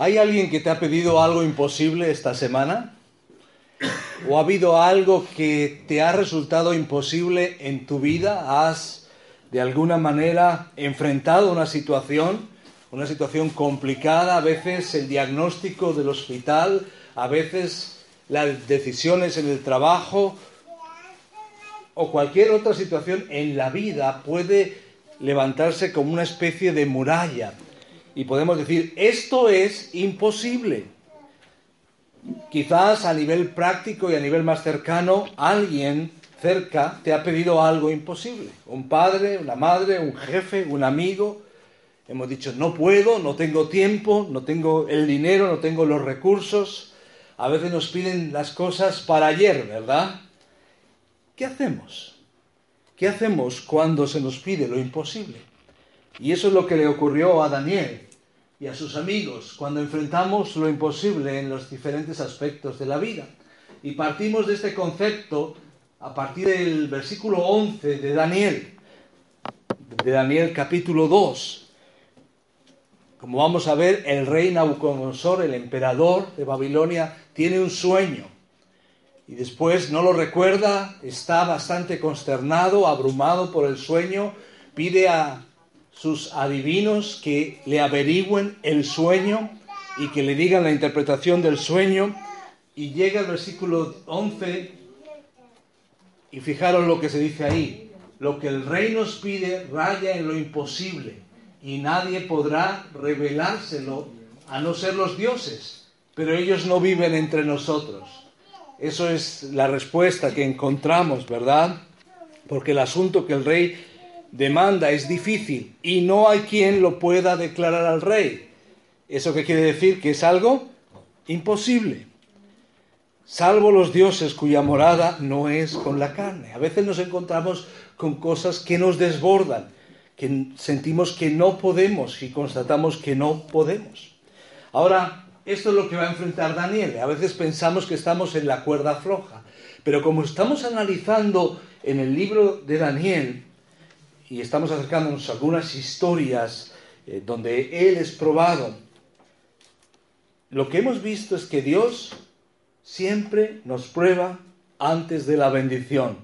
¿Hay alguien que te ha pedido algo imposible esta semana? ¿O ha habido algo que te ha resultado imposible en tu vida? ¿Has de alguna manera enfrentado una situación, una situación complicada, a veces el diagnóstico del hospital, a veces las decisiones en el trabajo o cualquier otra situación en la vida puede levantarse como una especie de muralla y podemos decir, esto es imposible. Quizás a nivel práctico y a nivel más cercano, alguien cerca te ha pedido algo imposible. Un padre, una madre, un jefe, un amigo. Hemos dicho, no puedo, no tengo tiempo, no tengo el dinero, no tengo los recursos. A veces nos piden las cosas para ayer, ¿verdad? ¿Qué hacemos? ¿Qué hacemos cuando se nos pide lo imposible? Y eso es lo que le ocurrió a Daniel y a sus amigos cuando enfrentamos lo imposible en los diferentes aspectos de la vida. Y partimos de este concepto a partir del versículo 11 de Daniel, de Daniel capítulo 2. Como vamos a ver, el rey Nabucodonosor, el emperador de Babilonia, tiene un sueño. Y después no lo recuerda, está bastante consternado, abrumado por el sueño, pide a sus adivinos que le averigüen el sueño y que le digan la interpretación del sueño. Y llega el versículo 11 y fijaros lo que se dice ahí. Lo que el rey nos pide raya en lo imposible y nadie podrá revelárselo a no ser los dioses, pero ellos no viven entre nosotros. Eso es la respuesta que encontramos, ¿verdad? Porque el asunto que el rey demanda es difícil y no hay quien lo pueda declarar al rey. ¿Eso qué quiere decir? Que es algo imposible. Salvo los dioses cuya morada no es con la carne. A veces nos encontramos con cosas que nos desbordan, que sentimos que no podemos y constatamos que no podemos. Ahora, esto es lo que va a enfrentar Daniel. A veces pensamos que estamos en la cuerda floja, pero como estamos analizando en el libro de Daniel, y estamos acercándonos a algunas historias eh, donde Él es probado, lo que hemos visto es que Dios siempre nos prueba antes de la bendición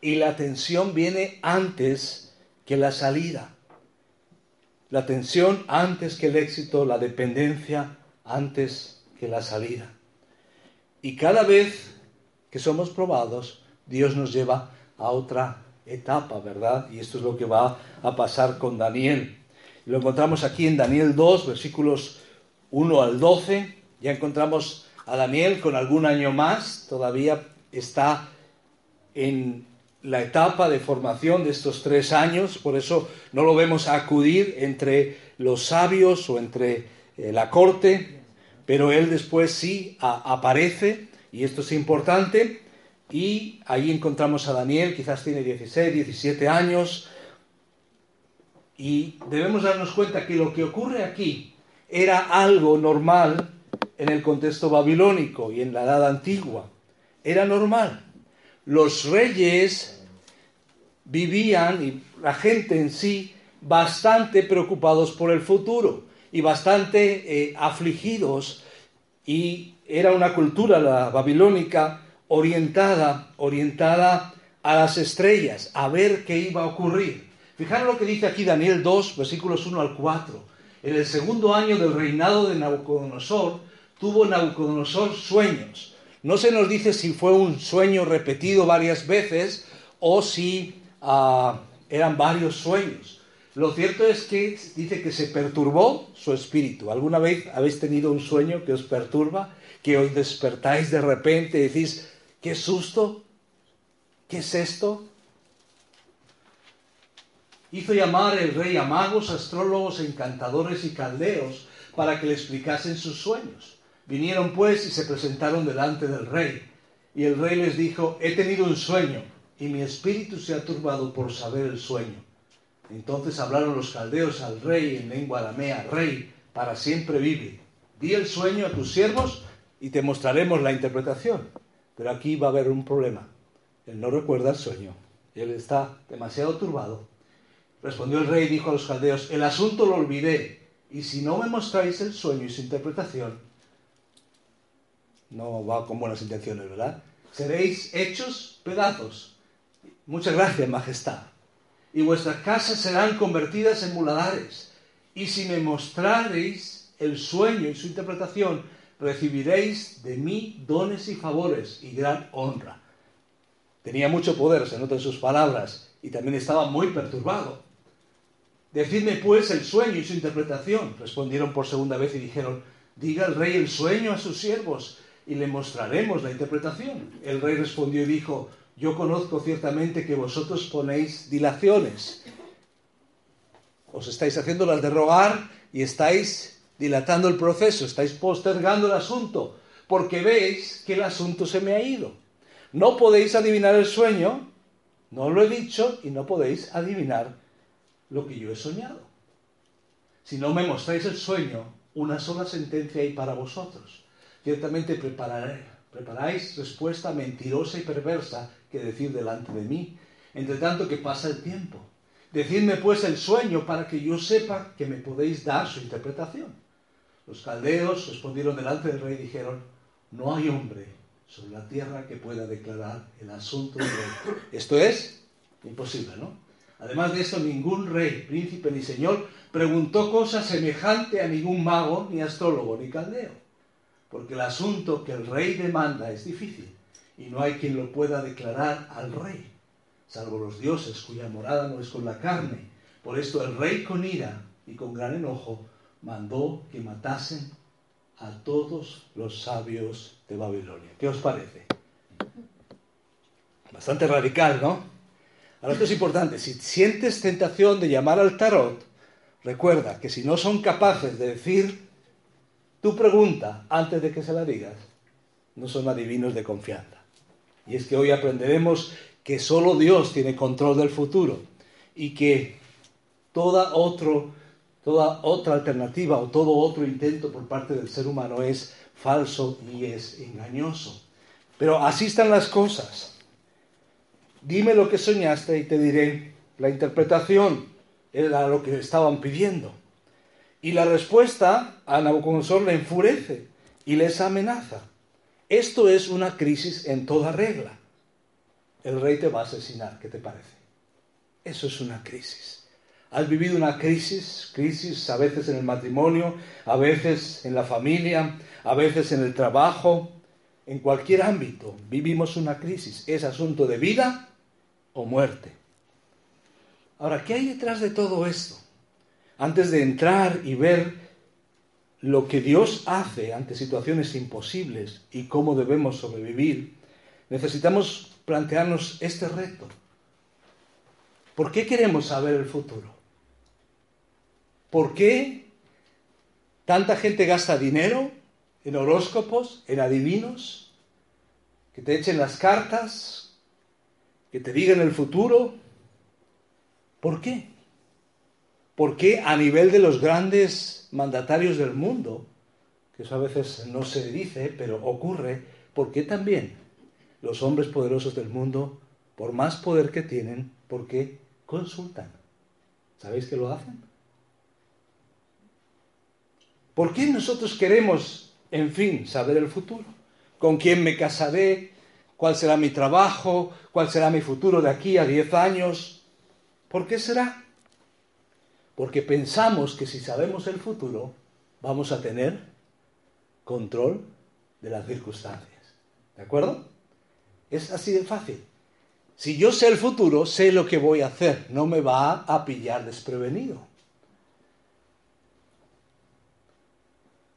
y la tensión viene antes que la salida. La tensión antes que el éxito, la dependencia antes que la salida. Y cada vez que somos probados, Dios nos lleva a otra etapa, ¿verdad? Y esto es lo que va a pasar con Daniel. Lo encontramos aquí en Daniel 2, versículos 1 al 12. Ya encontramos a Daniel con algún año más, todavía está en la etapa de formación de estos tres años, por eso no lo vemos acudir entre los sabios o entre eh, la corte, pero él después sí aparece, y esto es importante, y ahí encontramos a Daniel, quizás tiene 16, 17 años, y debemos darnos cuenta que lo que ocurre aquí era algo normal en el contexto babilónico y en la edad antigua. Era normal. Los reyes vivían, y la gente en sí, bastante preocupados por el futuro y bastante eh, afligidos. Y era una cultura, la babilónica, orientada, orientada a las estrellas, a ver qué iba a ocurrir. Fijaros lo que dice aquí Daniel 2, versículos 1 al 4. En el segundo año del reinado de Nabucodonosor, tuvo Nabucodonosor sueños. No se nos dice si fue un sueño repetido varias veces o si ah, eran varios sueños. Lo cierto es que dice que se perturbó su espíritu. ¿Alguna vez habéis tenido un sueño que os perturba? Que os despertáis de repente y decís, qué susto, ¿qué es esto? Hizo llamar el rey a magos, astrólogos, encantadores y caldeos para que le explicasen sus sueños. Vinieron pues y se presentaron delante del rey. Y el rey les dijo, he tenido un sueño y mi espíritu se ha turbado por saber el sueño. Entonces hablaron los caldeos al rey en lengua aramea, rey, para siempre vive. Di el sueño a tus siervos y te mostraremos la interpretación. Pero aquí va a haber un problema. Él no recuerda el sueño. Él está demasiado turbado. Respondió el rey y dijo a los caldeos, el asunto lo olvidé Y si no me mostráis el sueño y su interpretación, no va con buenas intenciones, ¿verdad? Seréis hechos pedazos. Muchas gracias, Majestad. Y vuestras casas serán convertidas en muladares. Y si me mostrareis el sueño y su interpretación, recibiréis de mí dones y favores y gran honra. Tenía mucho poder, se nota sus palabras, y también estaba muy perturbado. Decidme pues el sueño y su interpretación. Respondieron por segunda vez y dijeron, diga el rey el sueño a sus siervos y le mostraremos la interpretación. El rey respondió y dijo, yo conozco ciertamente que vosotros ponéis dilaciones. Os estáis haciendo las de rogar y estáis dilatando el proceso, estáis postergando el asunto, porque veis que el asunto se me ha ido. No podéis adivinar el sueño, no lo he dicho, y no podéis adivinar lo que yo he soñado. Si no me mostráis el sueño, una sola sentencia hay para vosotros. Ciertamente preparáis respuesta mentirosa y perversa que decir delante de mí, entre tanto que pasa el tiempo. Decidme pues el sueño para que yo sepa que me podéis dar su interpretación. Los caldeos respondieron delante del rey y dijeron, no hay hombre sobre la tierra que pueda declarar el asunto del rey. Esto es imposible, ¿no? Además de eso, ningún rey, príncipe ni señor preguntó cosa semejante a ningún mago, ni astrólogo, ni caldeo. Porque el asunto que el rey demanda es difícil y no hay quien lo pueda declarar al rey, salvo los dioses cuya morada no es con la carne. Por esto el rey con ira y con gran enojo mandó que matasen a todos los sabios de Babilonia. ¿Qué os parece? Bastante radical, ¿no? Ahora esto es importante. Si sientes tentación de llamar al tarot, recuerda que si no son capaces de decir tu pregunta antes de que se la digas, no son adivinos de confianza. Y es que hoy aprenderemos que solo Dios tiene control del futuro y que toda otro Toda otra alternativa o todo otro intento por parte del ser humano es falso y es engañoso. Pero así están las cosas. Dime lo que soñaste y te diré la interpretación. Era lo que estaban pidiendo. Y la respuesta a Nabucodonosor le enfurece y les amenaza. Esto es una crisis en toda regla. El rey te va a asesinar, ¿qué te parece? Eso es una crisis. Has vivido una crisis, crisis a veces en el matrimonio, a veces en la familia, a veces en el trabajo, en cualquier ámbito vivimos una crisis. Es asunto de vida o muerte. Ahora, ¿qué hay detrás de todo esto? Antes de entrar y ver lo que Dios hace ante situaciones imposibles y cómo debemos sobrevivir, necesitamos plantearnos este reto. ¿Por qué queremos saber el futuro? ¿Por qué tanta gente gasta dinero en horóscopos, en adivinos, que te echen las cartas, que te digan el futuro? ¿Por qué? ¿Por qué a nivel de los grandes mandatarios del mundo, que eso a veces no se dice, pero ocurre, ¿por qué también los hombres poderosos del mundo, por más poder que tienen, ¿por qué consultan? ¿Sabéis que lo hacen? ¿Por qué nosotros queremos, en fin, saber el futuro? ¿Con quién me casaré? ¿Cuál será mi trabajo? ¿Cuál será mi futuro de aquí a 10 años? ¿Por qué será? Porque pensamos que si sabemos el futuro, vamos a tener control de las circunstancias. ¿De acuerdo? Es así de fácil. Si yo sé el futuro, sé lo que voy a hacer. No me va a pillar desprevenido.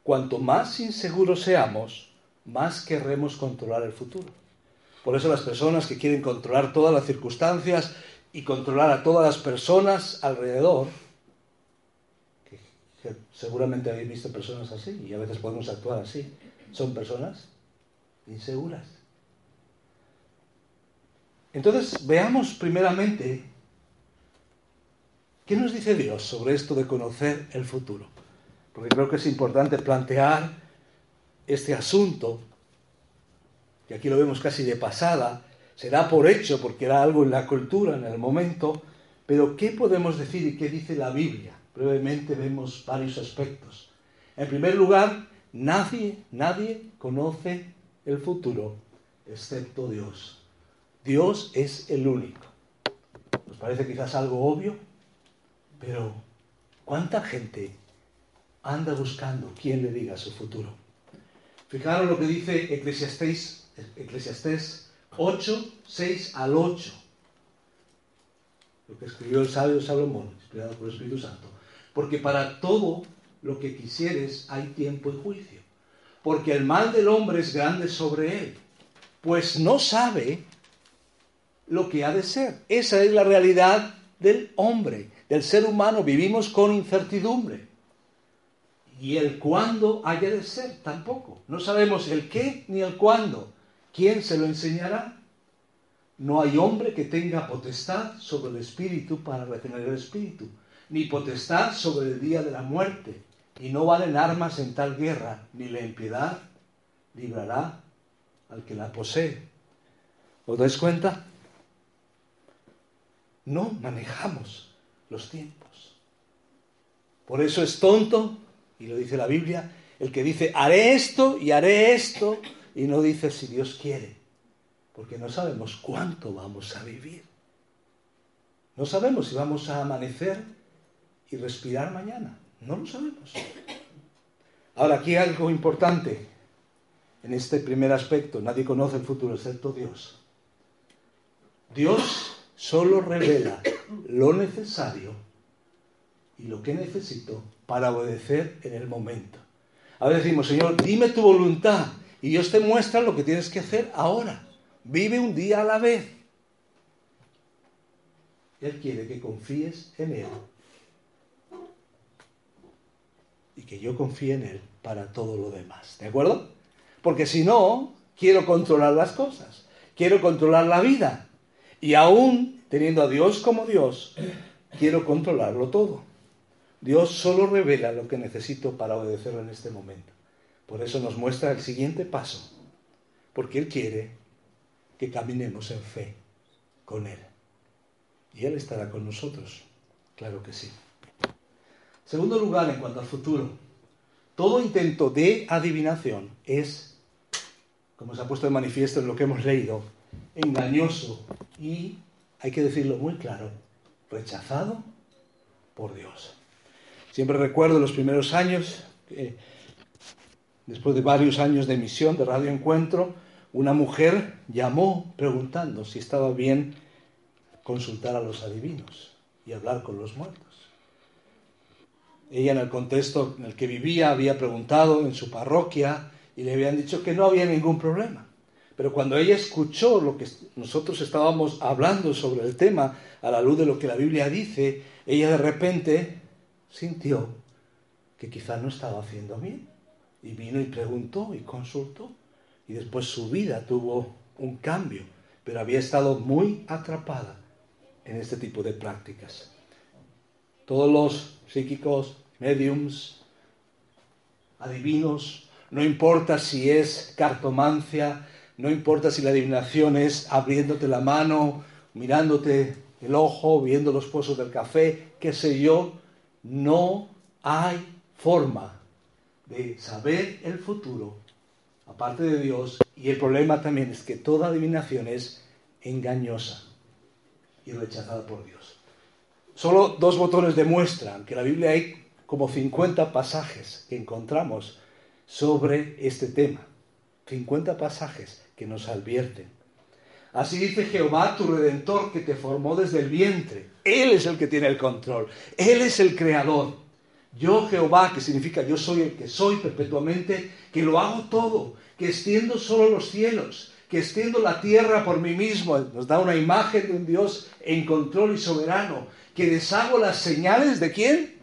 Cuanto más inseguros seamos, más querremos controlar el futuro. Por eso las personas que quieren controlar todas las circunstancias y controlar a todas las personas alrededor, que, seguramente habéis visto personas así y a veces podemos actuar así, son personas inseguras. Entonces, veamos primeramente qué nos dice Dios sobre esto de conocer el futuro porque creo que es importante plantear este asunto, que aquí lo vemos casi de pasada, será por hecho porque era algo en la cultura en el momento, pero ¿qué podemos decir y qué dice la Biblia brevemente vemos varios aspectos. En primer lugar, nadie, nadie conoce el futuro excepto Dios. Dios es el único. Nos parece quizás algo obvio, pero ¿cuánta gente anda buscando quién le diga su futuro? Fijaros lo que dice Eclesiastés, Eclesiastés 8, 6 al 8. Lo que escribió el sabio Salomón, inspirado por el Espíritu Santo. Porque para todo lo que quisieres hay tiempo y juicio. Porque el mal del hombre es grande sobre él, pues no sabe lo que ha de ser. Esa es la realidad del hombre, del ser humano. Vivimos con incertidumbre. Y el cuándo haya de ser tampoco. No sabemos el qué ni el cuándo. ¿Quién se lo enseñará? No hay hombre que tenga potestad sobre el espíritu para retener el espíritu, ni potestad sobre el día de la muerte. Y no valen armas en tal guerra, ni la impiedad librará al que la posee. ¿Os dais cuenta? No manejamos los tiempos. Por eso es tonto, y lo dice la Biblia, el que dice, haré esto y haré esto, y no dice si Dios quiere, porque no sabemos cuánto vamos a vivir. No sabemos si vamos a amanecer y respirar mañana. No lo sabemos. Ahora, aquí algo importante en este primer aspecto. Nadie conoce el futuro excepto Dios. Dios solo revela lo necesario y lo que necesito para obedecer en el momento. Ahora decimos, Señor, dime tu voluntad y Dios te muestra lo que tienes que hacer ahora. Vive un día a la vez. Él quiere que confíes en Él y que yo confíe en Él para todo lo demás. ¿De acuerdo? Porque si no, quiero controlar las cosas, quiero controlar la vida. Y aún teniendo a Dios como Dios, quiero controlarlo todo. Dios solo revela lo que necesito para obedecerlo en este momento. Por eso nos muestra el siguiente paso, porque Él quiere que caminemos en fe con Él. Y Él estará con nosotros, claro que sí. Segundo lugar, en cuanto al futuro, todo intento de adivinación es, como se ha puesto de manifiesto en lo que hemos leído, engañoso y, hay que decirlo muy claro, rechazado por Dios. Siempre recuerdo los primeros años, después de varios años de emisión de Radio Encuentro, una mujer llamó preguntando si estaba bien consultar a los adivinos y hablar con los muertos. Ella en el contexto en el que vivía había preguntado en su parroquia y le habían dicho que no había ningún problema. Pero cuando ella escuchó lo que nosotros estábamos hablando sobre el tema a la luz de lo que la Biblia dice, ella de repente sintió que quizá no estaba haciendo bien. Y vino y preguntó y consultó. Y después su vida tuvo un cambio, pero había estado muy atrapada en este tipo de prácticas. Todos los psíquicos, mediums, adivinos, no importa si es cartomancia, no importa si la adivinación es abriéndote la mano, mirándote el ojo, viendo los pozos del café, qué sé yo, no hay forma de saber el futuro aparte de Dios y el problema también es que toda adivinación es engañosa y rechazada por Dios. Solo dos botones demuestran que en la Biblia hay como 50 pasajes que encontramos sobre este tema. 50 pasajes que nos advierten. Así dice Jehová, tu redentor, que te formó desde el vientre. Él es el que tiene el control. Él es el creador. Yo Jehová, que significa yo soy el que soy perpetuamente, que lo hago todo, que extiendo solo los cielos, que extiendo la tierra por mí mismo. Nos da una imagen de un Dios en control y soberano, que deshago las señales de quién?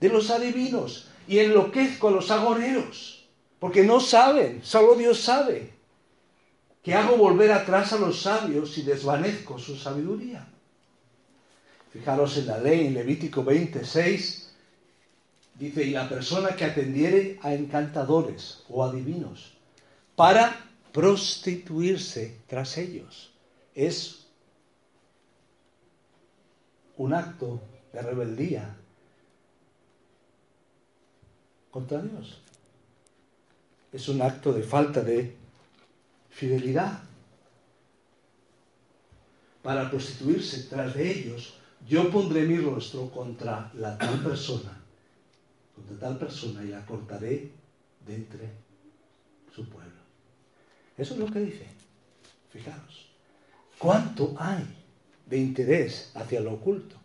De los adivinos y enloquezco a los agoreros, porque no saben, solo Dios sabe, que hago volver atrás a los sabios y desvanezco su sabiduría. Fijaros en la ley, en Levítico 26, dice, y la persona que atendiere a encantadores o adivinos para prostituirse tras ellos es un acto de rebeldía contra Dios. Es un acto de falta de fidelidad. Para prostituirse tras de ellos, yo pondré mi rostro contra la tal persona, contra tal persona y la cortaré de entre su pueblo. Eso es lo que dice. Fijaros, ¿cuánto hay de interés hacia lo oculto?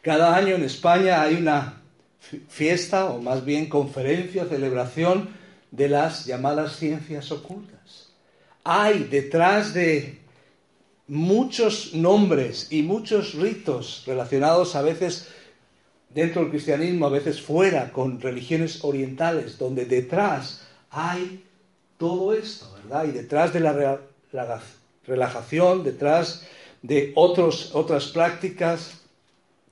Cada año en España hay una fiesta, o más bien conferencia, celebración de las llamadas ciencias ocultas. Hay detrás de muchos nombres y muchos ritos relacionados a veces dentro del cristianismo, a veces fuera, con religiones orientales, donde detrás hay todo esto, ¿verdad? Y detrás de la relajación, detrás de otras prácticas,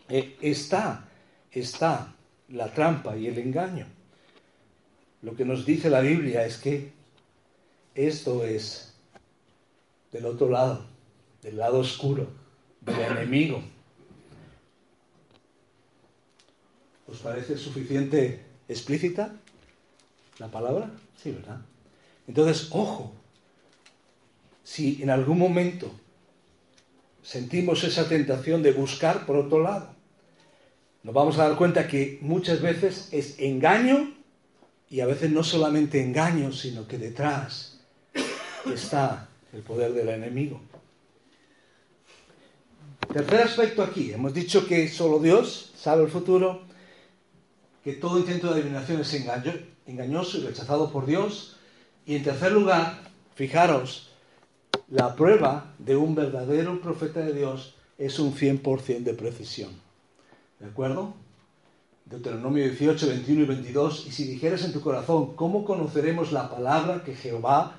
eh, está, está la trampa y el engaño. Lo que nos dice la Biblia es que esto es del otro lado, del lado oscuro, del enemigo. ¿Os parece suficiente explícita la palabra? Sí, ¿verdad? Entonces, ojo, si en algún momento sentimos esa tentación de buscar por otro lado, nos vamos a dar cuenta que muchas veces es engaño y a veces no solamente engaño, sino que detrás está el poder del enemigo. Tercer aspecto aquí, hemos dicho que solo Dios sabe el futuro, que todo intento de adivinación es engañoso y rechazado por Dios. Y en tercer lugar, fijaros, la prueba de un verdadero profeta de Dios es un 100% de precisión. ¿De acuerdo? Deuteronomio 18, 21 y 22. Y si dijeras en tu corazón, ¿cómo conoceremos la palabra que Jehová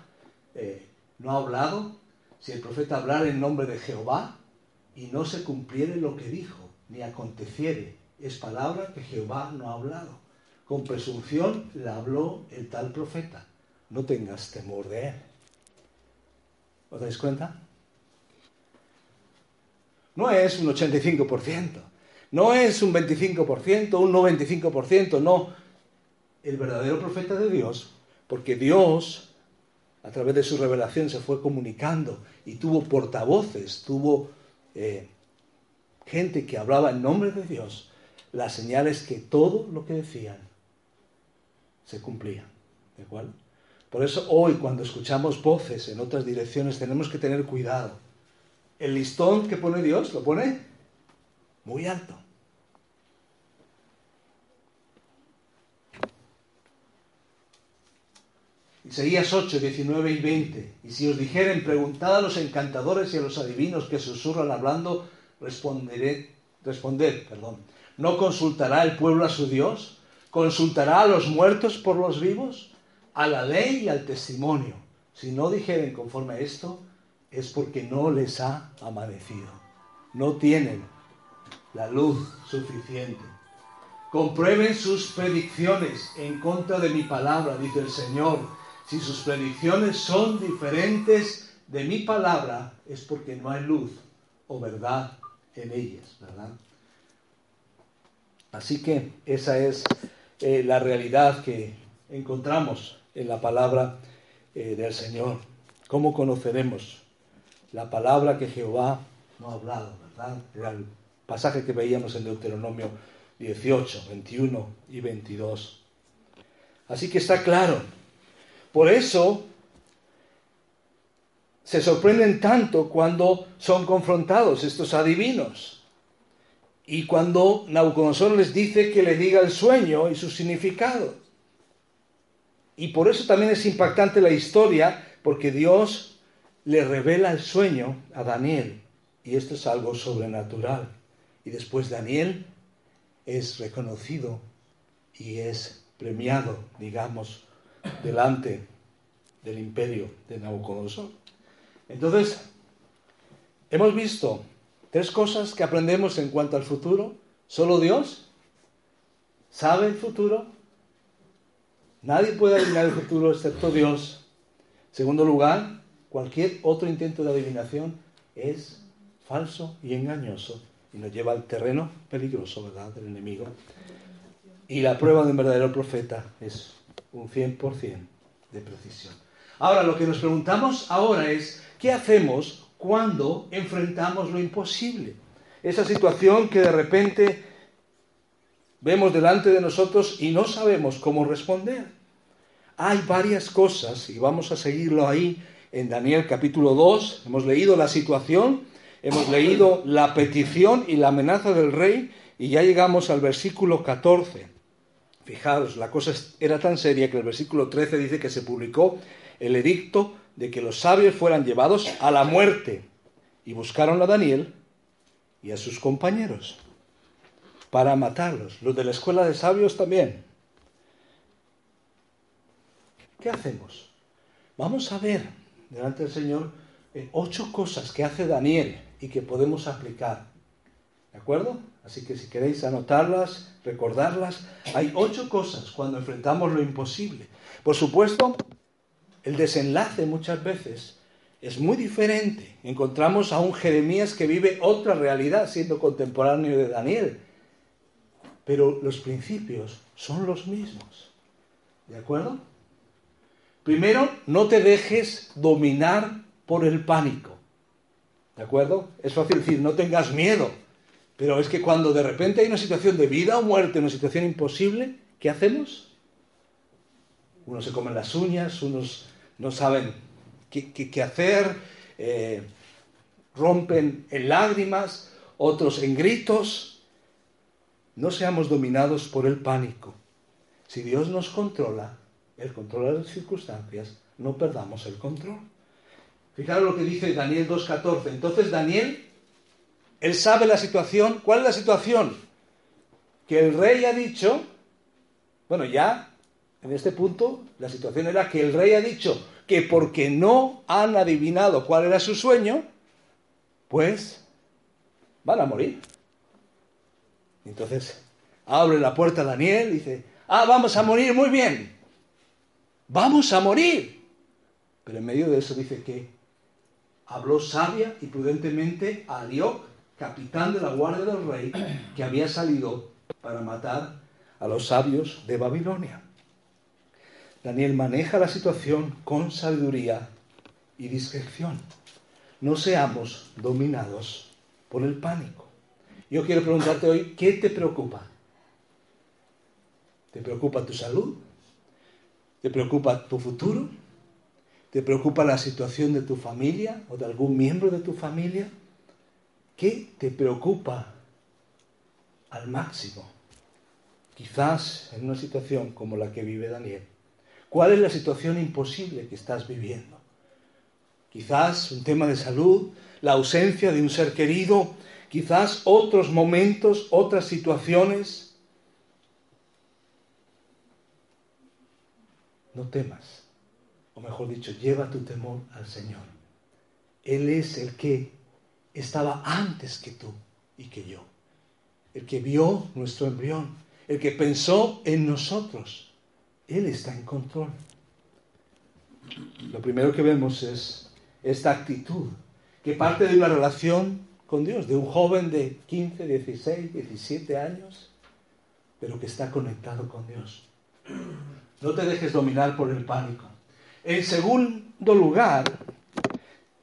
eh, no ha hablado? Si el profeta hablara en nombre de Jehová y no se cumpliere lo que dijo, ni aconteciere, es palabra que Jehová no ha hablado. Con presunción la habló el tal profeta. No tengas temor de él. ¿Os dais cuenta? No es un 85%, no es un 25%, un 95%, no. El verdadero profeta de Dios, porque Dios, a través de su revelación, se fue comunicando y tuvo portavoces, tuvo eh, gente que hablaba en nombre de Dios, la señal es que todo lo que decían se cumplía. ¿De acuerdo? Por eso hoy cuando escuchamos voces en otras direcciones tenemos que tener cuidado. El listón que pone Dios lo pone muy alto. Isaías 8, 19 y 20. Y si os dijeren, preguntad a los encantadores y a los adivinos que susurran hablando, responderé, responded, perdón. ¿No consultará el pueblo a su Dios? ¿Consultará a los muertos por los vivos? A la ley y al testimonio. Si no dijeren conforme a esto, es porque no les ha amanecido. No tienen la luz suficiente. Comprueben sus predicciones en contra de mi palabra, dice el Señor. Si sus predicciones son diferentes de mi palabra, es porque no hay luz o verdad en ellas, ¿verdad? Así que esa es eh, la realidad que encontramos en la palabra eh, del Señor. ¿Cómo conoceremos la palabra que Jehová no ha hablado, verdad? Era el pasaje que veíamos en Deuteronomio 18, 21 y 22. Así que está claro. Por eso se sorprenden tanto cuando son confrontados estos adivinos. Y cuando Nabucodonosor les dice que le diga el sueño y su significado. Y por eso también es impactante la historia, porque Dios le revela el sueño a Daniel. Y esto es algo sobrenatural. Y después Daniel es reconocido y es premiado, digamos, delante del imperio de Nabucodonosor. Entonces, hemos visto Tres cosas que aprendemos en cuanto al futuro. Solo Dios sabe el futuro. Nadie puede adivinar el futuro excepto Dios. Segundo lugar, cualquier otro intento de adivinación es falso y engañoso y nos lleva al terreno peligroso, ¿verdad?, del enemigo. Y la prueba de un verdadero profeta es un 100% de precisión. Ahora, lo que nos preguntamos ahora es, ¿qué hacemos cuando enfrentamos lo imposible? Esa situación que de repente vemos delante de nosotros y no sabemos cómo responder. Hay varias cosas, y vamos a seguirlo ahí en Daniel capítulo 2. Hemos leído la situación, hemos leído la petición y la amenaza del rey, y ya llegamos al versículo 14. Fijaros, la cosa era tan seria que el versículo 13 dice que se publicó el edicto de que los sabios fueran llevados a la muerte. Y buscaron a Daniel y a sus compañeros para matarlos. Los de la escuela de sabios también. ¿Qué hacemos? Vamos a ver delante del Señor eh, ocho cosas que hace Daniel y que podemos aplicar. ¿De acuerdo? Así que si queréis anotarlas, recordarlas, hay ocho cosas cuando enfrentamos lo imposible. Por supuesto, el desenlace muchas veces es muy diferente. Encontramos a un Jeremías que vive otra realidad siendo contemporáneo de Daniel. Pero los principios son los mismos. ¿De acuerdo? Primero, no te dejes dominar por el pánico. ¿De acuerdo? Es fácil decir, no tengas miedo. Pero es que cuando de repente hay una situación de vida o muerte, una situación imposible, ¿qué hacemos? Unos se comen las uñas, unos no saben qué, hacer, eh, rompen en lágrimas, otros en gritos. No seamos dominados por el pánico. Si Dios nos controla, Él controla las circunstancias, no perdamos el control. Fijaros lo que dice Daniel 2.14. Entonces Daniel, él sabe la situación. ¿Cuál es la situación? Que el rey ha dicho, bueno, ya en este punto, la situación era que el rey ha dicho que porque no han adivinado cuál era su sueño, pues van a morir. Entonces, abre la puerta a Daniel y dice, ah, vamos a morir, muy bien, vamos a morir. Pero en medio de eso dice que habló sabia y prudentemente a Arioc, capitán de la guardia del rey, que había salido para matar a los sabios de Babilonia. Daniel maneja la situación con sabiduría y discreción. No seamos dominados por el pánico. Yo quiero preguntarte hoy, ¿qué te preocupa? ¿Te preocupa tu salud? ¿Te preocupa tu futuro? ¿Te preocupa la situación de tu familia o de algún miembro de tu familia? ¿Qué te preocupa al máximo? Quizás en una situación como la que vive Daniel ¿Cuál es la situación imposible que estás viviendo? Quizás un tema de salud, la ausencia de un ser querido, quizás otros momentos, otras situaciones. No temas, o mejor dicho, lleva tu temor al Señor. Él es el que estaba antes que tú y que yo, el que vio nuestro embrión, el que pensó en nosotros él está en control. Lo primero que vemos es esta actitud que parte de una relación con Dios, de un joven de 15, 16, 17 años, pero que está conectado con Dios. No te dejes dominar por el pánico. En segundo lugar,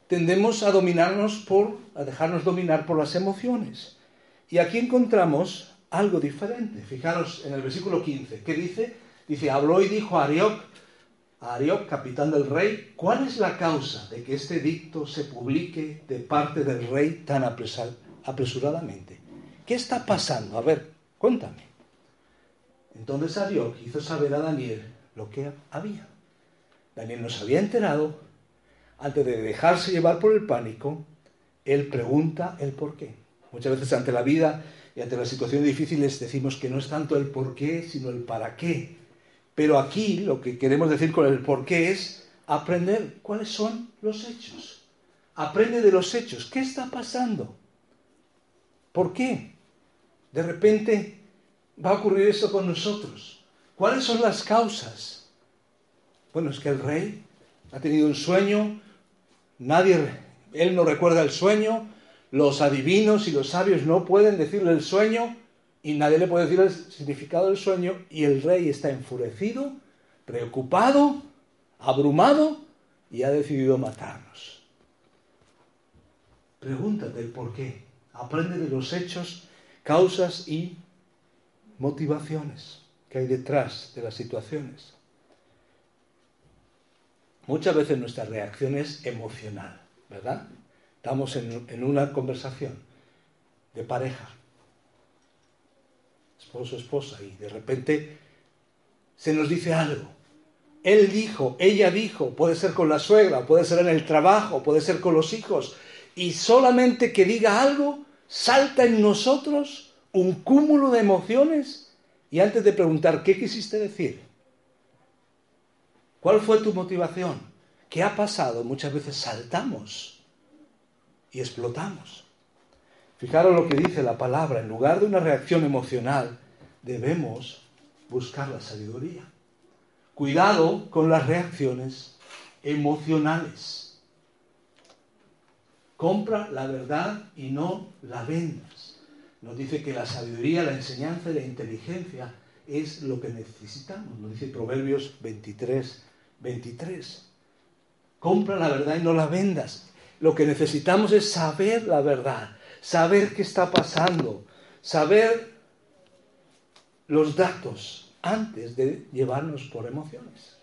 tendemos a dominarnos por, a dejarnos dominar por las emociones. Y aquí encontramos algo diferente. Fijaros en el versículo 15, que dice, Dice, habló y dijo a Arioc, a Arioc, capitán del rey, ¿cuál es la causa de que este dicto se publique de parte del rey tan apresuradamente? ¿Qué está pasando? A ver, cuéntame. Entonces Arioc hizo saber a Daniel lo que había. Daniel no se había enterado. Antes de dejarse llevar por el pánico, él pregunta el por qué. Muchas veces ante la vida y ante las situaciones difíciles decimos que no es tanto el por qué, sino el para qué. Pero aquí lo que queremos decir con el por qué es aprender cuáles son los hechos. Aprende de los hechos. ¿Qué está pasando? ¿Por qué? De repente va a ocurrir eso con nosotros. ¿Cuáles son las causas? Bueno, es que el rey ha tenido un sueño, nadie, él no recuerda el sueño, los adivinos y los sabios no pueden decirle el sueño y nadie le puede decir el significado del sueño y el rey está enfurecido, preocupado, abrumado y ha decidido matarnos. Pregúntate el por qué. Aprende de los hechos, causas y motivaciones que hay detrás de las situaciones. Muchas veces nuestra reacción es emocional, ¿verdad? Estamos en, una conversación de pareja, esposo, esposa, y de repente se nos dice algo. Él dijo, ella dijo, puede ser con la suegra, puede ser en el trabajo, puede ser con los hijos, y solamente que diga algo, salta en nosotros un cúmulo de emociones y antes de preguntar, ¿qué quisiste decir? ¿Cuál fue tu motivación? ¿Qué ha pasado? Muchas veces saltamos y explotamos. Fijaros lo que dice la palabra, en lugar de una reacción emocional, debemos buscar la sabiduría. Cuidado con las reacciones emocionales. Compra la verdad y no la vendas. Nos dice que la sabiduría, la enseñanza y la inteligencia es lo que necesitamos. Nos dice Proverbios 23, 23. Compra la verdad y no la vendas. Lo que necesitamos es saber la verdad, saber qué está pasando, saber los datos antes de llevarnos por emociones.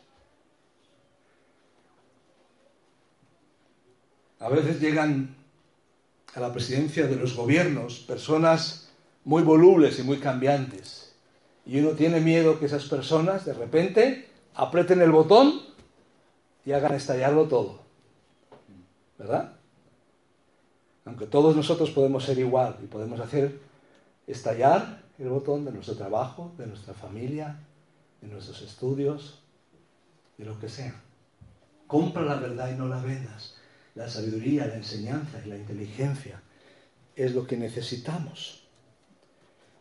A veces llegan a la presidencia de los gobiernos personas muy volubles y muy cambiantes. Y uno tiene miedo que esas personas de repente aprieten el botón y hagan estallarlo todo. ¿Verdad? Aunque todos nosotros podemos ser igual y podemos hacer estallar el botón de nuestro trabajo, de nuestra familia, de nuestros estudios, de lo que sea. Compra la verdad y no la vendas. La sabiduría, la enseñanza y la inteligencia es lo que necesitamos.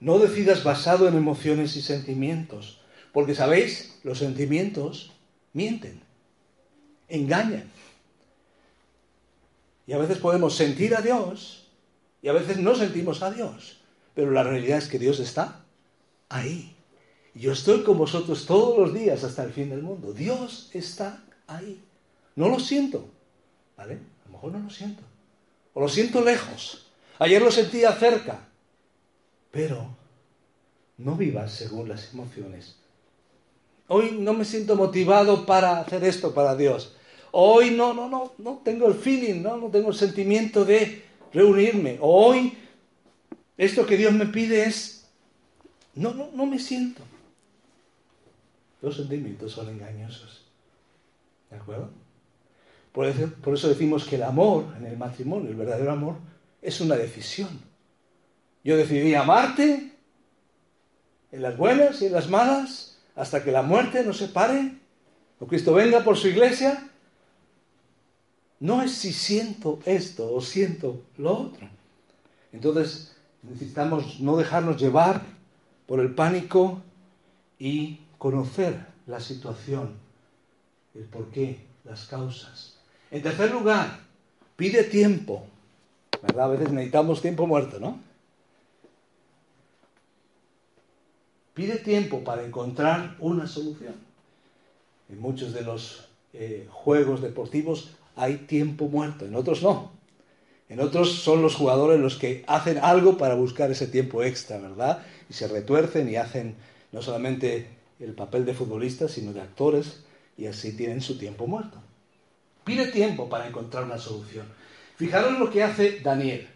No decidas basado en emociones y sentimientos, porque sabéis, los sentimientos mienten, engañan. Y a veces podemos sentir a Dios y a veces no sentimos a Dios, pero la realidad es que Dios está ahí. Yo estoy con vosotros todos los días hasta el fin del mundo. Dios está ahí. No lo siento, a lo mejor no lo siento. O lo siento lejos. Ayer lo sentía cerca. Pero no vivas según las emociones. Hoy no me siento motivado para hacer esto para Dios. Hoy no, no, no, no tengo el feeling, no, no tengo el sentimiento de reunirme. Hoy esto que Dios me pide es, no, no, no me siento. Los sentimientos son engañosos. ¿De acuerdo? Por eso, decimos que el amor en el matrimonio, el verdadero amor, es una decisión. Yo decidí amarte en las buenas y en las malas hasta que la muerte nos separe o Cristo venga por su iglesia. No es si siento esto o siento lo otro. Entonces necesitamos no dejarnos llevar por el pánico y conocer la situación, el porqué, las causas. En tercer lugar, pide tiempo. ¿Verdad? A veces necesitamos tiempo muerto, ¿no? Pide tiempo para encontrar una solución. En muchos de los eh, juegos deportivos hay tiempo muerto, en otros no. En otros son los jugadores los que hacen algo para buscar ese tiempo extra, ¿verdad? Y se retuercen y hacen no solamente el papel de futbolistas, sino de actores, y así tienen su tiempo muerto. Pide tiempo para encontrar una solución. Fijaros lo que hace Daniel.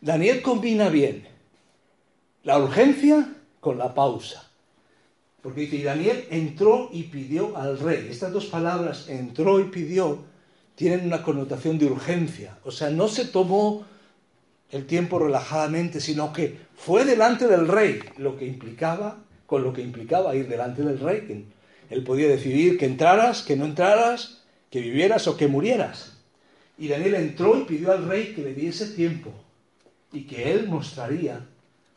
Daniel combina bien la urgencia con la pausa. Porque dice, y Daniel entró y pidió al rey. Estas dos palabras, entró y pidió, tienen una connotación de urgencia. O sea, no se tomó el tiempo relajadamente, sino que fue delante del rey, lo que implicaba, con lo que implicaba ir delante del rey. él podía decidir que entraras, que no entraras, que vivieras o que murieras. Y Daniel entró y pidió al rey que le diese tiempo y que él mostraría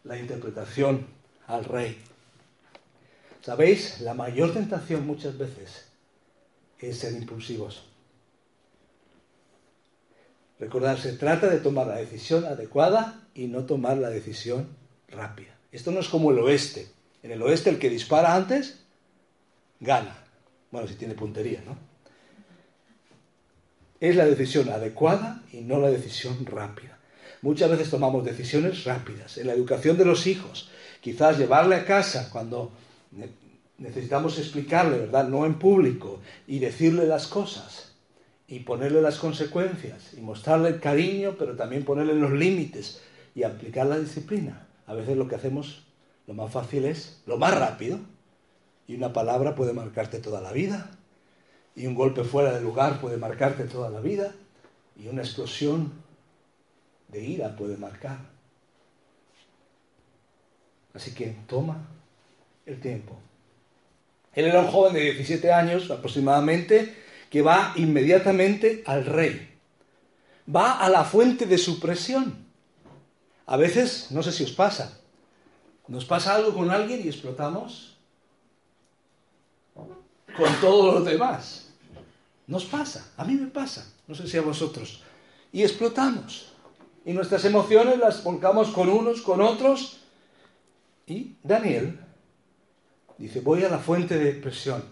la interpretación al rey. ¿Sabéis? La mayor tentación muchas veces es ser impulsivos. Recordad, se trata de tomar la decisión adecuada y no tomar la decisión rápida. Esto no es como el oeste. En el oeste el que dispara antes gana. Bueno, si tiene puntería, ¿no? Es la decisión adecuada y no la decisión rápida. Muchas veces tomamos decisiones rápidas. En la educación de los hijos, quizás llevarle a casa cuando necesitamos explicarle, ¿verdad? No en público y decirle las cosas y ponerle las consecuencias y mostrarle el cariño, pero también ponerle los límites y aplicar la disciplina. A veces lo que hacemos, lo más fácil es lo más rápido. Y una palabra puede marcarte toda la vida. Y un golpe fuera de lugar puede marcarte toda la vida. Y una explosión de ira puede marcar. Así que toma el tiempo. Él era un joven de 17 años aproximadamente que va inmediatamente al rey. Va a la fuente de su presión. A veces, no sé si os pasa, nos pasa algo con alguien y explotamos con todos los demás. Nos pasa, a mí me pasa, no sé si a vosotros. Y explotamos. Y nuestras emociones las volcamos con unos, con otros. Y Daniel dice, voy a la fuente de presión.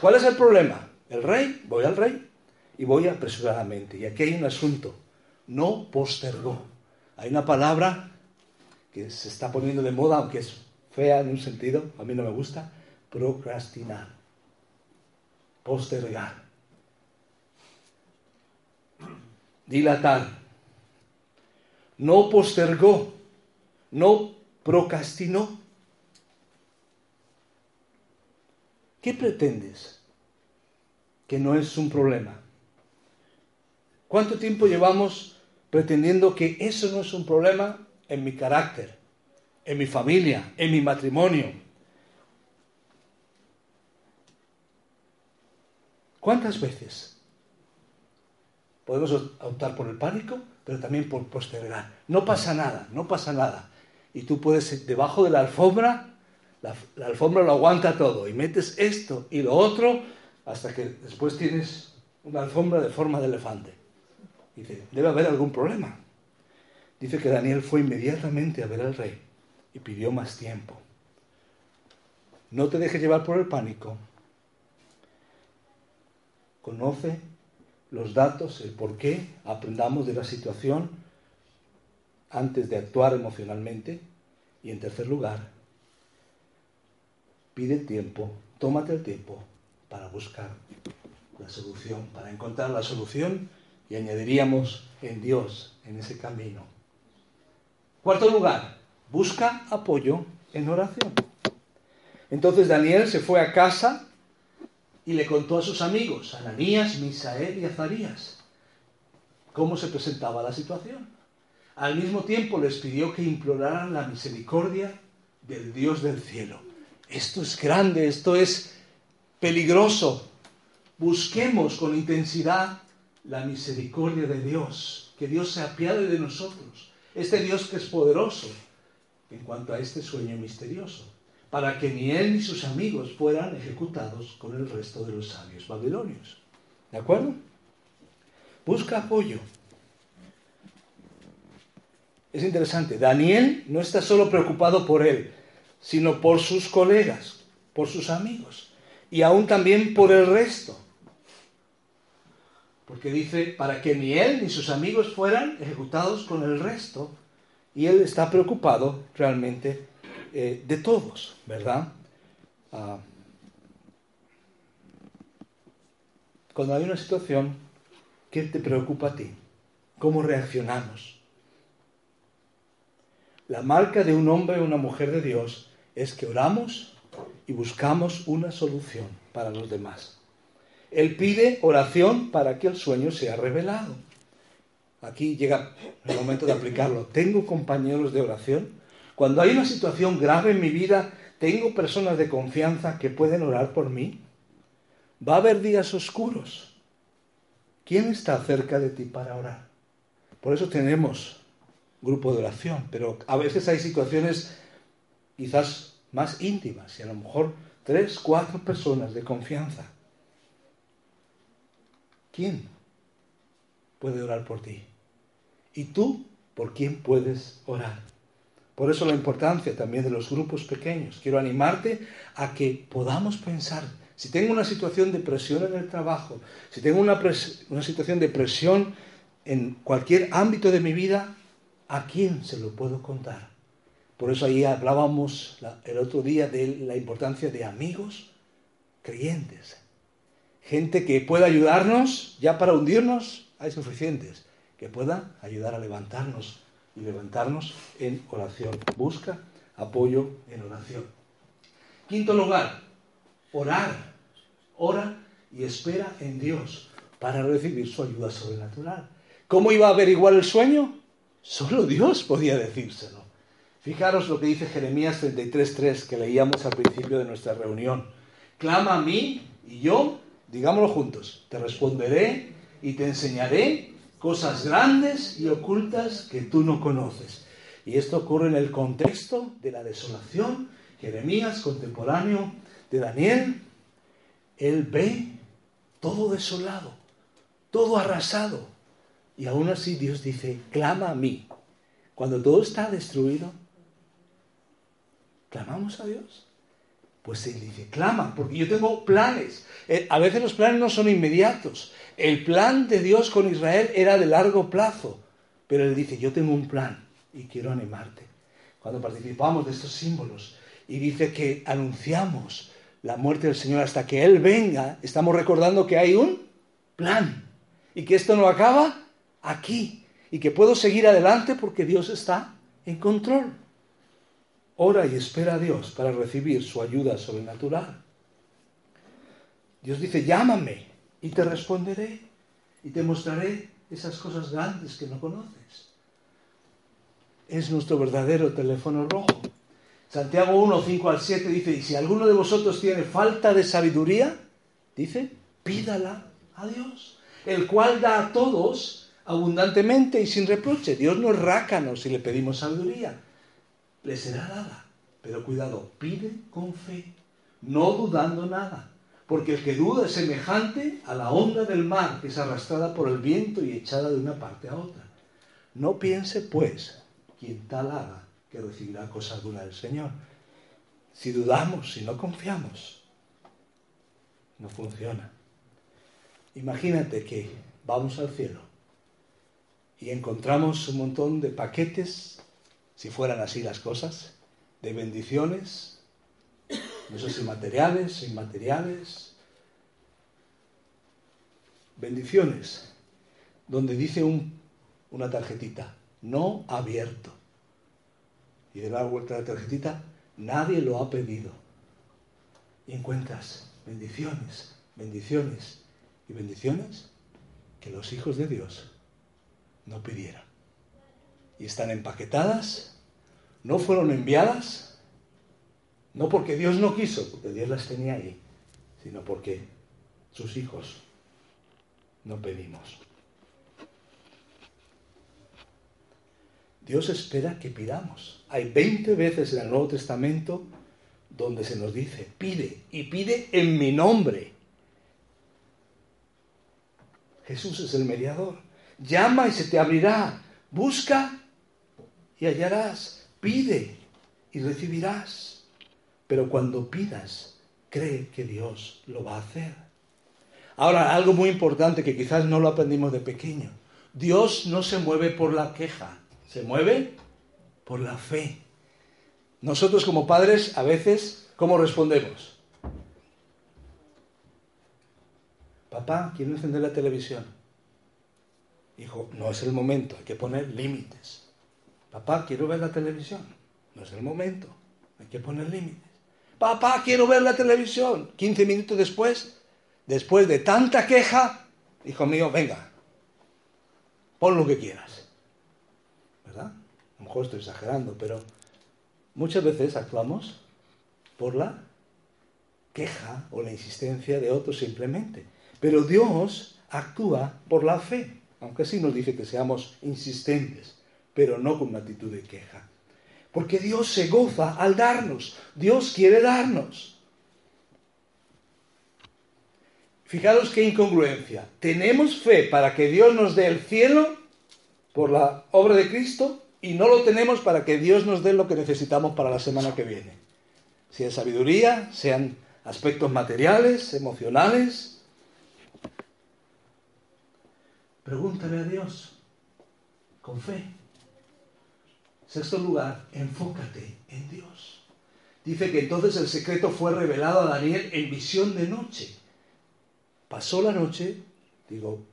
¿Cuál es el problema? El rey, voy al rey y voy apresuradamente. Y aquí hay un asunto, no postergó. Hay una palabra que se está poniendo de moda, aunque es fea en un sentido, a mí no me gusta, procrastinar, postergar, dilatar. No postergó, no procrastinó. ¿Qué pretendes? Que no es un problema. ¿Cuánto tiempo llevamos pretendiendo que eso no es un problema en mi carácter, en mi familia, en mi matrimonio. ¿Cuántas veces podemos optar por el pánico, pero también por postergar? No pasa nada, no pasa nada. Y tú puedes, debajo de la alfombra, la, la alfombra lo aguanta todo, y metes esto y lo otro, hasta que después tienes una alfombra de forma de elefante. Dice, debe haber algún problema. Dice que Daniel fue inmediatamente a ver al rey y pidió más tiempo. No te dejes llevar por el pánico. Conoce los datos, el por qué, aprendamos de la situación antes de actuar emocionalmente. Y en tercer lugar, pide tiempo, tómate el tiempo para buscar la solución, para encontrar la solución y añadiríamos en Dios en ese camino. Cuarto lugar, busca apoyo en oración. Entonces Daniel se fue a casa y le contó a sus amigos, Ananías, Misael y Azarías, cómo se presentaba la situación. Al mismo tiempo les pidió que imploraran la misericordia del Dios del cielo. Esto es grande, esto es peligroso. Busquemos con intensidad la misericordia de Dios, que Dios se apiade de nosotros, este Dios que es poderoso en cuanto a este sueño misterioso, para que ni él ni sus amigos fueran ejecutados con el resto de los sabios babilonios. ¿De acuerdo? Busca apoyo. Es interesante, Daniel no está solo preocupado por él, sino por sus colegas, por sus amigos y aún también por el resto porque dice, para que ni él ni sus amigos fueran ejecutados con el resto. Y él está preocupado realmente eh, de todos, ¿verdad? Ah, cuando hay una situación, ¿qué te preocupa a ti? ¿Cómo reaccionamos? La marca de un hombre o una mujer de Dios es que oramos y buscamos una solución para los demás. Él pide oración para que el sueño sea revelado. Aquí llega el momento de aplicarlo. ¿Tengo compañeros de oración? Cuando hay una situación grave en mi vida, ¿tengo personas de confianza que pueden orar por mí? Va a haber días oscuros. ¿Quién está cerca de ti para orar? Por eso tenemos grupo de oración, pero a veces hay situaciones quizás más íntimas y a lo mejor tres, cuatro personas de confianza ¿Quién puede orar por ti? ¿Y tú por quién puedes orar? Por eso la importancia también de los grupos pequeños. Quiero animarte a que podamos pensar, si tengo una situación de presión en el trabajo, si tengo una, situación de presión en cualquier ámbito de mi vida, ¿a quién se lo puedo contar? Por eso ahí hablábamos el otro día de la importancia de amigos creyentes. Gente que pueda ayudarnos, ya para hundirnos hay suficientes, que pueda ayudar a levantarnos y levantarnos en oración. Busca apoyo en oración. Quinto lugar, orar. Ora y espera en Dios para recibir su ayuda sobrenatural. ¿Cómo iba a averiguar el sueño? Solo Dios podía decírselo. Fijaros lo que dice Jeremías 33.3 que leíamos al principio de nuestra reunión. Clama a mí y yo, digámoslo juntos, te responderé y te enseñaré cosas grandes y ocultas que tú no conoces. Y esto ocurre en el contexto de la desolación. Jeremías, contemporáneo de Daniel, él ve todo desolado, todo arrasado. Y aún así Dios dice, clama a mí. Cuando todo está destruido, ¿clamamos a Dios? Pues Él dice, clama, porque yo tengo planes. Eh, a veces los planes no son inmediatos. El plan de Dios con Israel era de largo plazo. Pero Él dice, yo tengo un plan y quiero animarte. Cuando participamos de estos símbolos y dice que anunciamos la muerte del Señor hasta que Él venga, estamos recordando que hay un plan y que esto no acaba aquí y que puedo seguir adelante porque Dios está en control. Ora y espera a Dios para recibir su ayuda sobrenatural. Dios dice, llámame y te responderé y te mostraré esas cosas grandes que no conoces. Es nuestro verdadero teléfono rojo. Santiago 1, 5 al 7 dice, y si alguno de vosotros tiene falta de sabiduría, dice, pídala a Dios, el cual da a todos abundantemente y sin reproche. Dios no es rácano si le pedimos sabiduría. Le será dada. Pero cuidado, pide con fe, no dudando nada. Porque el que duda es semejante a la onda del mar que es arrastrada por el viento y echada de una parte a otra. No piense, pues, quien tal haga que recibirá cosa alguna del Señor. Si dudamos, si no confiamos, no funciona. Imagínate que vamos al cielo y encontramos un montón de paquetes, si fueran así las cosas, de bendiciones, no sé si materiales, inmateriales, bendiciones, donde dice una tarjetita, no abierto y de la vuelta a la tarjetita, nadie lo ha pedido. Y encuentras bendiciones, bendiciones y bendiciones que los hijos de Dios no pidieron. Y están empaquetadas, no fueron enviadas, no porque Dios no quiso, porque Dios las tenía ahí, sino porque sus hijos no pedimos. Dios espera que pidamos. Hay 20 veces en el Nuevo Testamento donde se nos dice, pide y pide en mi nombre. Jesús es el mediador. Llama y se te abrirá. Busca y hallarás. Pide y recibirás. Pero cuando pidas, cree que Dios lo va a hacer. Ahora, algo muy importante que quizás no lo aprendimos de pequeño. Dios no se mueve por la queja se mueve por la fe. Nosotros como padres a veces, ¿cómo respondemos? Papá, quiero encender la televisión. Hijo, no es el momento, hay que poner límites. Papá, quiero ver la televisión. No es el momento, hay que poner límites. Papá, quiero ver la televisión. 15 minutos después, después de tanta queja, hijo mío, venga, pon lo que quieras. A lo mejor estoy exagerando, pero muchas veces actuamos por la queja o la insistencia de otros simplemente. Pero Dios actúa por la fe, aunque sí nos dice que seamos insistentes, pero no con una actitud de queja. Porque Dios se goza al darnos, Dios quiere darnos. Fijaros qué incongruencia. Tenemos fe para que Dios nos dé el cielo por la obra de Cristo y no lo tenemos para que Dios nos dé lo que necesitamos para la semana que viene. Sea sabiduría, sean aspectos materiales, emocionales. Pregúntale a Dios con fe. Sexto lugar, enfócate en Dios. Dice que entonces el secreto fue revelado a Daniel en visión de noche. Pasó la noche, digo,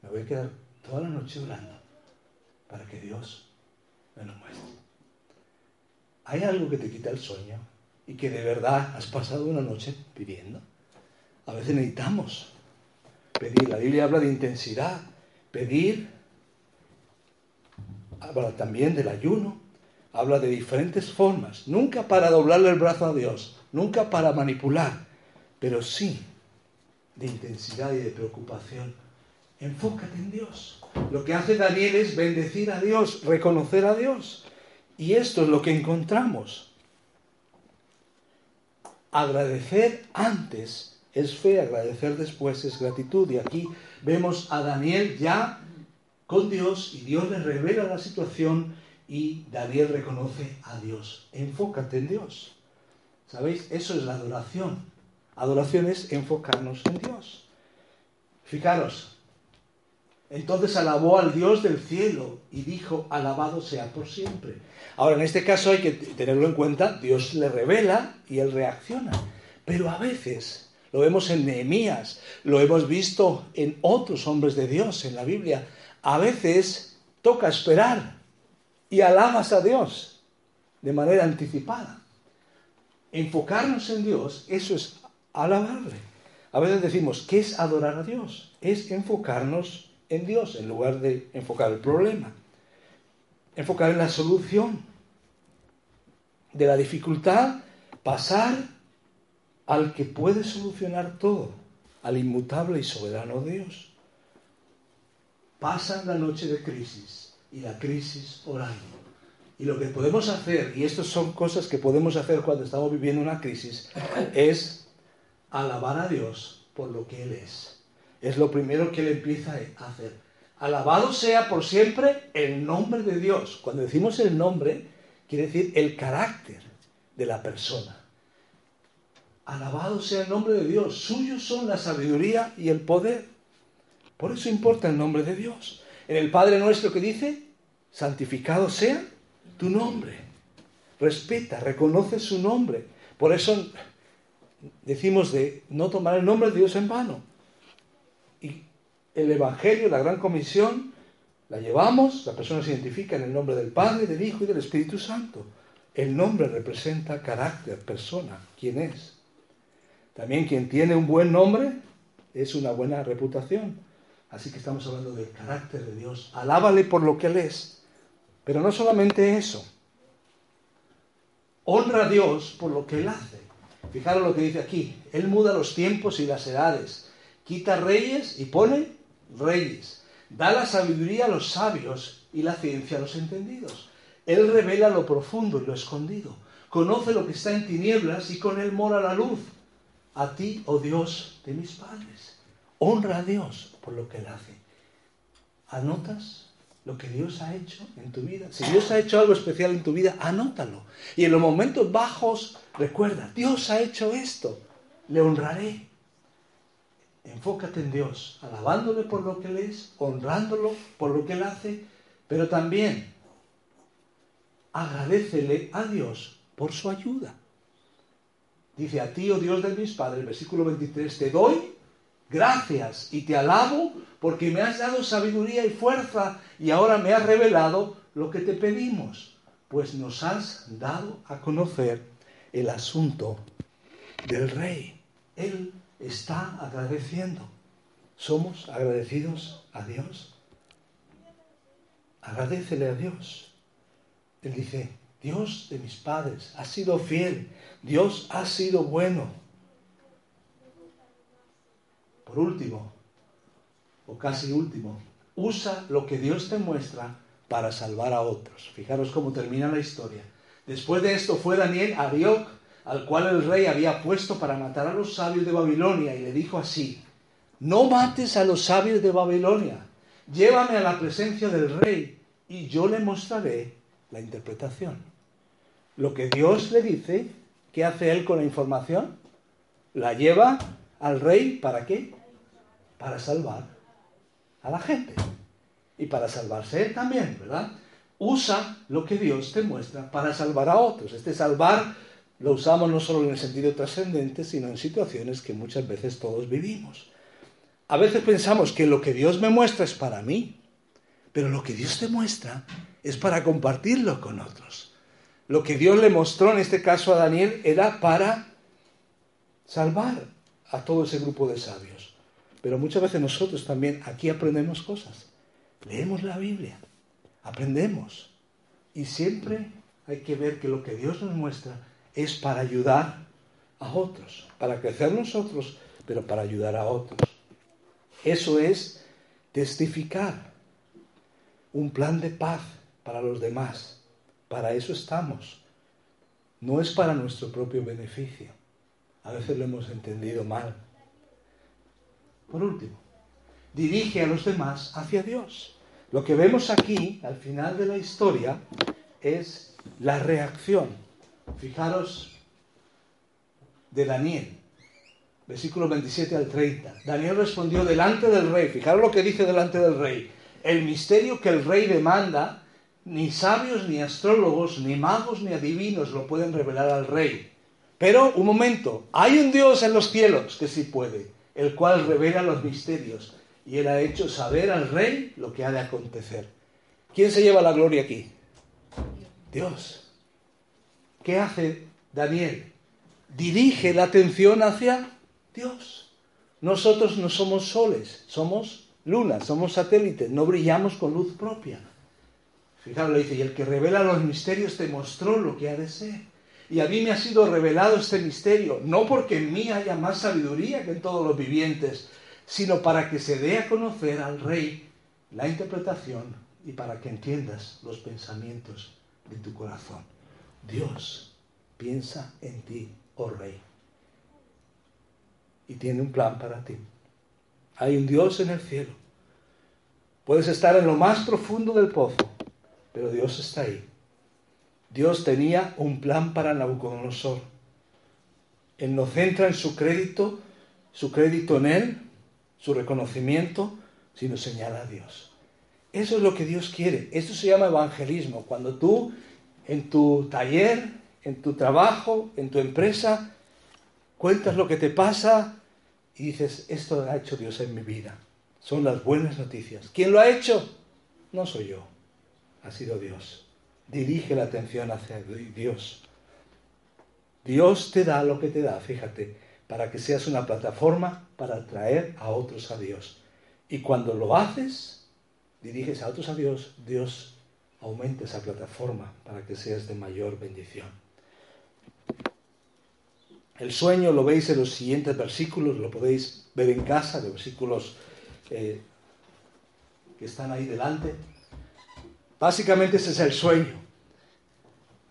me voy a quedar toda la noche orando para que Dios me lo muestre. ¿Hay algo que te quita el sueño y que de verdad has pasado una noche pidiendo? A veces necesitamos pedir. La Biblia habla de intensidad, pedir, habla también del ayuno, habla de diferentes formas, nunca para doblarle el brazo a Dios, nunca para manipular, pero sí de intensidad y de preocupación. Enfócate en Dios. Lo que hace Daniel es bendecir a Dios, reconocer a Dios. Y esto es lo que encontramos. Agradecer antes es fe, agradecer después es gratitud. Y aquí vemos a Daniel ya con Dios y Dios le revela la situación y Daniel reconoce a Dios. Enfócate en Dios. ¿Sabéis? Eso es la adoración. Adoración es enfocarnos en Dios. Fijaros, entonces alabó al Dios del cielo y dijo, alabado sea por siempre. Ahora, en este caso hay que tenerlo en cuenta, Dios le revela y él reacciona. Pero a veces, lo vemos en Nehemías, lo hemos visto en otros hombres de Dios en la Biblia, a veces toca esperar y alabas a Dios de manera anticipada. Enfocarnos en Dios, eso es alabarle. A veces decimos, ¿qué es adorar a Dios? Es enfocarnos en Dios en lugar de enfocar el problema. Enfocar en la solución de la dificultad, pasar al que puede solucionar todo, al inmutable y soberano Dios. Pasa la noche de crisis y la crisis orando. Y lo que podemos hacer, y estas son cosas que podemos hacer cuando estamos viviendo una crisis, es alabar a Dios por lo que Él es es lo primero que él empieza a hacer. Alabado sea por siempre el nombre de Dios. Cuando decimos el nombre, quiere decir el carácter de la persona. Alabado sea el nombre de Dios. Suyos son la sabiduría y el poder. Por eso importa el nombre de Dios. En el Padre nuestro que dice, santificado sea tu nombre. Respeta, reconoce su nombre. Por eso decimos de no tomar el nombre de Dios en vano el Evangelio, la gran comisión, la llevamos, la persona se identifica en el nombre del Padre, del Hijo y del Espíritu Santo. El nombre representa carácter, persona, quién es. También quien tiene un buen nombre es una buena reputación. Así que estamos hablando del carácter de Dios. Alábale por lo que Él es. Pero no solamente eso. Honra a Dios por lo que Él hace. Fijaros lo que dice aquí. Él muda los tiempos y las edades. Quita reyes y pone reyes. Da la sabiduría a los sabios y la ciencia a los entendidos. Él revela lo profundo y lo escondido. Conoce lo que está en tinieblas y con él mora la luz. A ti, oh Dios de mis padres. Honra a Dios por lo que él hace. ¿Anotas lo que Dios ha hecho en tu vida? Si Dios ha hecho algo especial en tu vida, anótalo. Y en los momentos bajos, recuerda, Dios ha hecho esto. Le honraré. Enfócate en Dios, alabándole por lo que Él es, honrándolo por lo que Él hace, pero también agradecele a Dios por su ayuda. Dice, a ti, oh Dios de mis padres, versículo 23, te doy gracias y te alabo porque me has dado sabiduría y fuerza y ahora me has revelado lo que te pedimos, pues nos has dado a conocer el asunto del rey. Él está agradeciendo. ¿Somos agradecidos a Dios? Agradecele a Dios. Él dice, Dios de mis padres, ha sido fiel, Dios ha sido bueno. Por último, o casi último, usa lo que Dios te muestra para salvar a otros. Fijaros cómo termina la historia. Después de esto fue Daniel a Arioc, al cual el rey había puesto para matar a los sabios de Babilonia, y le dijo así, no mates a los sabios de Babilonia, llévame a la presencia del rey, y yo le mostraré la interpretación. Lo que Dios le dice, ¿qué hace él con la información? La lleva al rey, ¿para qué? Para salvar a la gente. Y para salvarse él también, ¿verdad? Usa lo que Dios te muestra para salvar a otros. Este salvar lo usamos no solo en el sentido trascendente, sino en situaciones que muchas veces todos vivimos. A veces pensamos que lo que Dios me muestra es para mí, pero lo que Dios te muestra es para compartirlo con otros. Lo que Dios le mostró en este caso a Daniel era para salvar a todo ese grupo de sabios. Pero muchas veces nosotros también aquí aprendemos cosas. Leemos la Biblia, aprendemos. Y siempre hay que ver que lo que Dios nos muestra es para ayudar a otros, para crecer nosotros, pero para ayudar a otros. Eso es testificar un plan de paz para los demás. Para eso estamos. No es para nuestro propio beneficio. A veces lo hemos entendido mal. Por último, dirige a los demás hacia Dios. Lo que vemos aquí, al final de la historia, es la reacción. Fijaros de Daniel, versículo 27 al 30. Daniel respondió delante del rey, fijaros lo que dice delante del rey, el misterio que el rey demanda, ni sabios, ni astrólogos, ni magos, ni adivinos lo pueden revelar al rey. Pero, un momento, hay un Dios en los cielos que sí puede, el cual revela los misterios, y él ha hecho saber al rey lo que ha de acontecer. ¿Quién se lleva la gloria aquí? Dios. ¿Qué hace Daniel? Dirige la atención hacia Dios. Nosotros no somos soles, somos lunas, somos satélites, no brillamos con luz propia. Fijaros, le dice, y el que revela los misterios te mostró lo que ha de ser. Y a mí me ha sido revelado este misterio, no porque en mí haya más sabiduría que en todos los vivientes, sino para que se dé a conocer al rey la interpretación y para que entiendas los pensamientos de tu corazón. Dios piensa en ti, oh rey, y tiene un plan para ti. Hay un Dios en el cielo. Puedes estar en lo más profundo del pozo, pero Dios está ahí. Dios tenía un plan para Nabucodonosor. Él no centra en su crédito, su crédito en él, su reconocimiento, sino señala a Dios. Eso es lo que Dios quiere. Esto se llama evangelismo. Cuando tú en tu taller, en tu trabajo, en tu empresa, cuentas lo que te pasa y dices, esto ha hecho Dios en mi vida. Son las buenas noticias. ¿Quién lo ha hecho? No soy yo, ha sido Dios. Dirige la atención hacia Dios. Dios te da lo que te da, fíjate, para que seas una plataforma para atraer a otros a Dios. Y cuando lo haces, diriges a otros a Dios, Dios aumenta esa plataforma para que seas de mayor bendición. El sueño lo veis en los siguientes versículos, lo podéis ver en casa, de versículos eh, que están ahí delante. Básicamente ese es el sueño.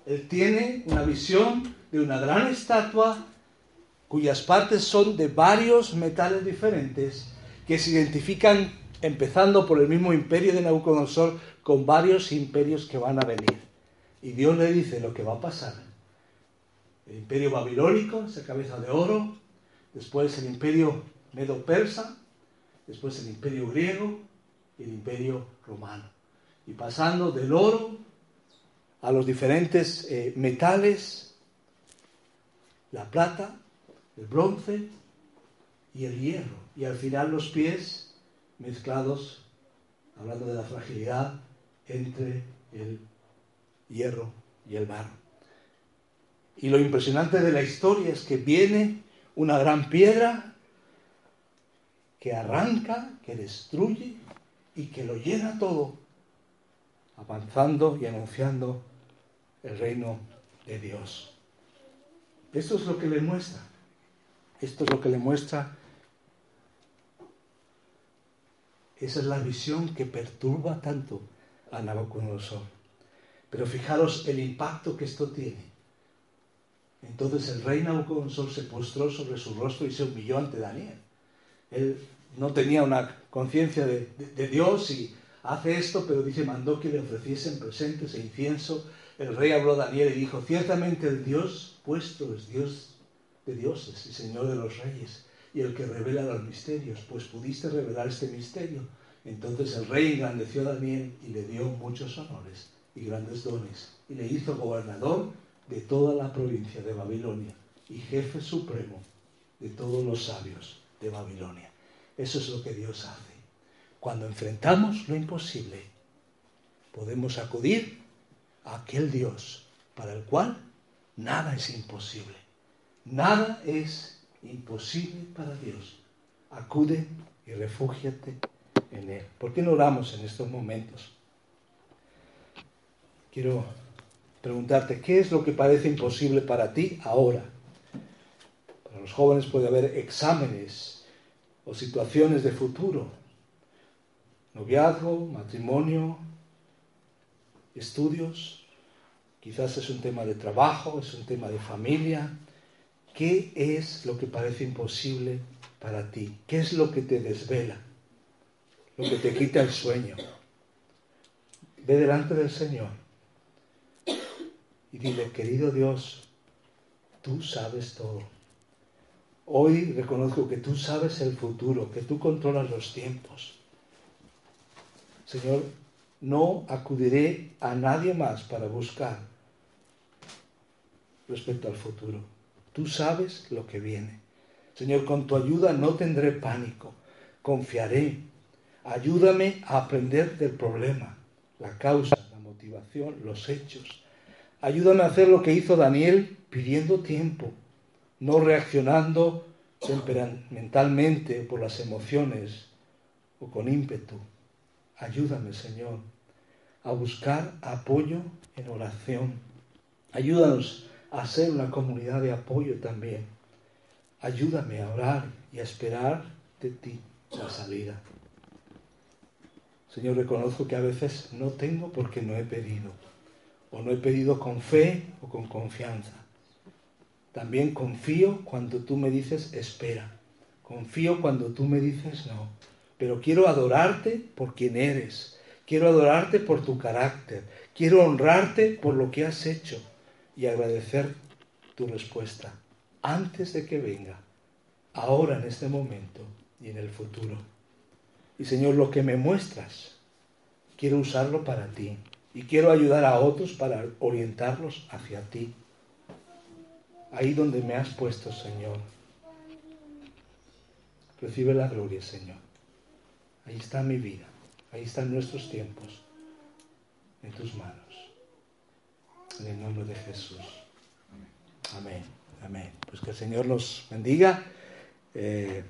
Él tiene una visión de una gran estatua cuyas partes son de varios metales diferentes que se identifican empezando por el mismo imperio de Nabucodonosor con varios imperios que van a venir. Y Dios le dice lo que va a pasar el imperio babilónico, esa cabeza de oro, después el imperio medo-persa, después el imperio griego y el imperio romano. Y pasando del oro a los diferentes eh, metales, la plata, el bronce y el hierro. Y al final los pies mezclados, hablando de la fragilidad, entre el hierro y el barro. Y lo impresionante de la historia es que viene una gran piedra que arranca, que destruye y que lo llena todo, avanzando y anunciando el reino de Dios. Esto es lo que le muestra. Esto es lo que le muestra. Esa es la visión que perturba tanto a Nabucodonosor. Pero fijaros el impacto que esto tiene entonces el rey Nabucodonosor se postró sobre su rostro y se humilló ante Daniel. Él no tenía una conciencia de, Dios y hace esto, pero dice, mandó que le ofreciesen presentes e incienso. El rey habló a Daniel y dijo, ciertamente el Dios puesto es Dios de dioses y Señor de los reyes, y el que revela los misterios, pues pudiste revelar este misterio. Entonces el rey engrandeció a Daniel y le dio muchos honores y grandes dones, y le hizo gobernador de toda la provincia de Babilonia y jefe supremo de todos los sabios de Babilonia. Eso es lo que Dios hace. Cuando enfrentamos lo imposible, podemos acudir a aquel Dios para el cual nada es imposible. Nada es imposible para Dios. Acude y refúgiate en Él. ¿Por qué no oramos en estos momentos? Quiero preguntarte, ¿qué es lo que parece imposible para ti ahora? Para los jóvenes puede haber exámenes o situaciones de futuro, noviazgo, matrimonio, estudios, quizás es un tema de trabajo, es un tema de familia. ¿Qué es lo que parece imposible para ti? ¿Qué es lo que te desvela? Lo que te quita el sueño. Ve delante del Señor y dile, querido Dios, tú sabes todo. Hoy reconozco que tú sabes el futuro, que tú controlas los tiempos. Señor, no acudiré a nadie más para buscar respecto al futuro. Tú sabes lo que viene. Señor, con tu ayuda no tendré pánico, confiaré. Ayúdame a aprender del problema, la causa, la motivación, los hechos. Ayúdame a hacer lo que hizo Daniel pidiendo tiempo, no reaccionando temperamentalmente por las emociones o con ímpetu. Ayúdame, Señor, a buscar apoyo en oración. Ayúdanos a ser una comunidad de apoyo también. Ayúdame a orar y a esperar de ti la salida. Señor, reconozco que a veces no tengo porque no he pedido. O no he pedido con fe o con confianza. También confío cuando tú me dices espera. Confío cuando tú me dices no pero quiero adorarte por quien eres, quiero adorarte por tu carácter, quiero honrarte por lo que has hecho y agradecer tu respuesta antes de que venga, ahora en este momento y en el futuro. Y Señor, lo que me muestras, quiero usarlo para ti y quiero ayudar a otros para orientarlos hacia ti. Ahí donde me has puesto, Señor. Recibe la gloria, Señor. Ahí está mi vida, ahí están nuestros tiempos, en tus manos. En el nombre de Jesús. Amén, amén. Pues que el Señor los bendiga. Eh,